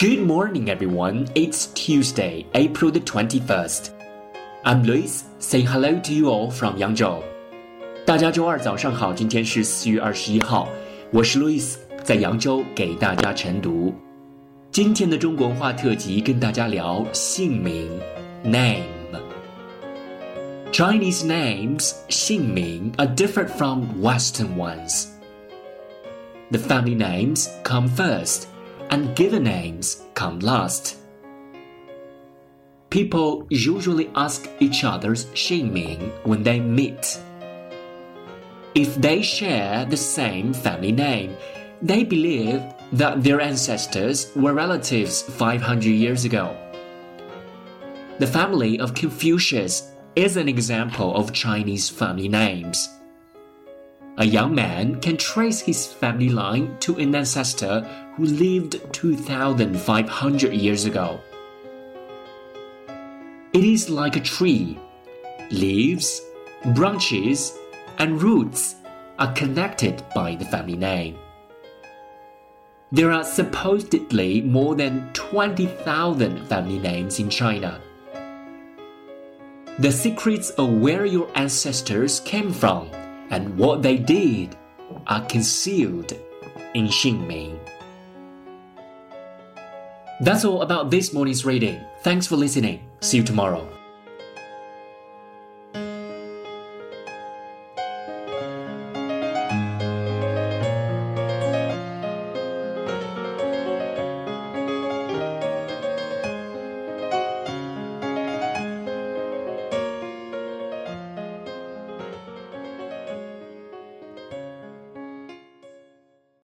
Good morning, everyone. It's Tuesday, April the 21st. I'm Lewis, saying hello to you all from Yangzhou. 大家周二早上好，今天是四月二十一号，我是 Lewis，在扬州给大家晨读。今天的中国文化特辑跟大家聊姓名 （name）。Chinese names 姓名 are different from Western ones. The family names come first and given names come last. People usually ask each other's 姓名 when they meet. If they share the same family name, they believe that their ancestors were relatives 500 years ago. The family of Confucius is an example of Chinese family names. A young man can trace his family line to an ancestor who lived 2,500 years ago. It is like a tree. Leaves, branches, and roots are connected by the family name. There are supposedly more than 20,000 family names in China. The secrets of where your ancestors came from and what they did are concealed in Xingming. That's all about this morning's reading. Thanks for listening. See you tomorrow.